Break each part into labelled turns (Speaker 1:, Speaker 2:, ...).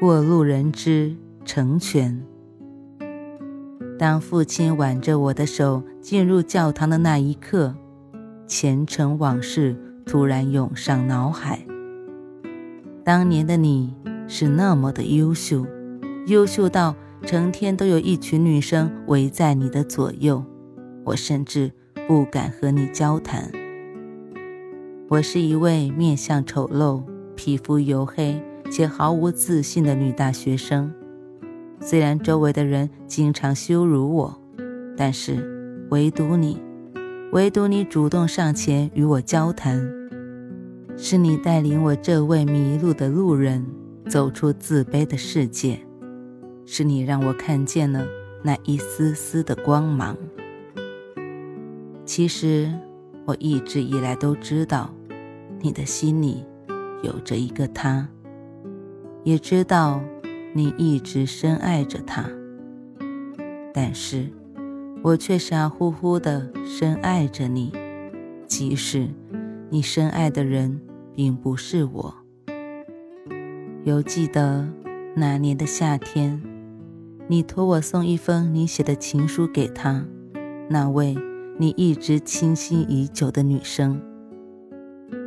Speaker 1: 过路人之成全。当父亲挽着我的手进入教堂的那一刻，前尘往事突然涌上脑海。当年的你是那么的优秀，优秀到成天都有一群女生围在你的左右，我甚至不敢和你交谈。我是一位面相丑陋、皮肤黝黑。且毫无自信的女大学生，虽然周围的人经常羞辱我，但是唯独你，唯独你主动上前与我交谈，是你带领我这位迷路的路人走出自卑的世界，是你让我看见了那一丝丝的光芒。其实我一直以来都知道，你的心里有着一个他。也知道你一直深爱着他，但是我却傻乎乎的深爱着你，即使你深爱的人并不是我。犹记得那年的夏天，你托我送一封你写的情书给他，那位你一直倾心已久的女生。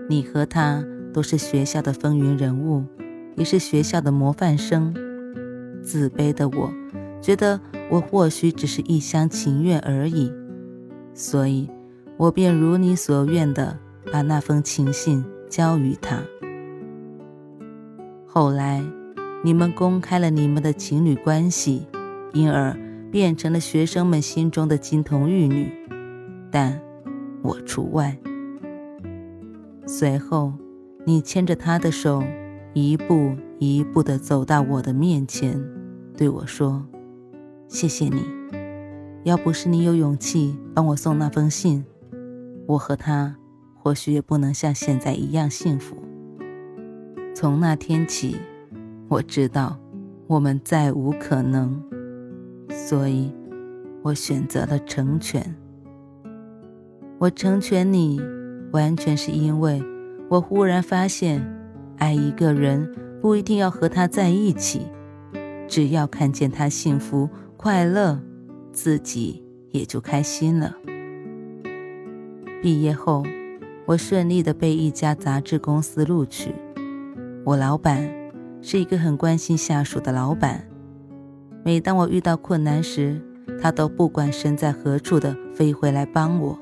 Speaker 1: 你和他都是学校的风云人物。也是学校的模范生，自卑的我，觉得我或许只是一厢情愿而已，所以，我便如你所愿的把那封情信交于他。后来，你们公开了你们的情侣关系，因而变成了学生们心中的金童玉女，但我除外。随后，你牵着他的手。一步一步地走到我的面前，对我说：“谢谢你，要不是你有勇气帮我送那封信，我和他或许也不能像现在一样幸福。”从那天起，我知道我们再无可能，所以我选择了成全。我成全你，完全是因为我忽然发现。爱一个人不一定要和他在一起，只要看见他幸福快乐，自己也就开心了。毕业后，我顺利的被一家杂志公司录取。我老板是一个很关心下属的老板，每当我遇到困难时，他都不管身在何处的飞回来帮我。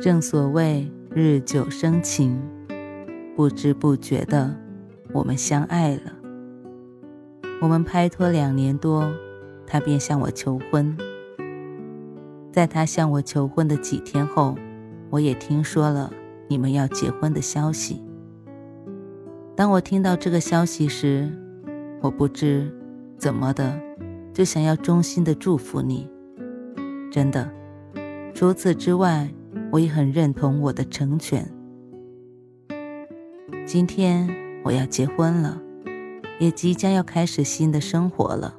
Speaker 1: 正所谓日久生情。不知不觉的，我们相爱了。我们拍拖两年多，他便向我求婚。在他向我求婚的几天后，我也听说了你们要结婚的消息。当我听到这个消息时，我不知怎么的，就想要衷心的祝福你。真的，除此之外，我也很认同我的成全。今天我要结婚了，也即将要开始新的生活了。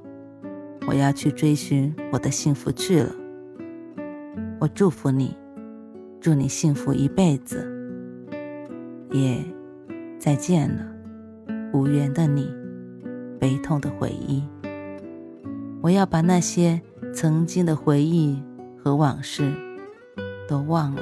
Speaker 1: 我要去追寻我的幸福去了。我祝福你，祝你幸福一辈子。也再见了，无缘的你，悲痛的回忆。我要把那些曾经的回忆和往事都忘了。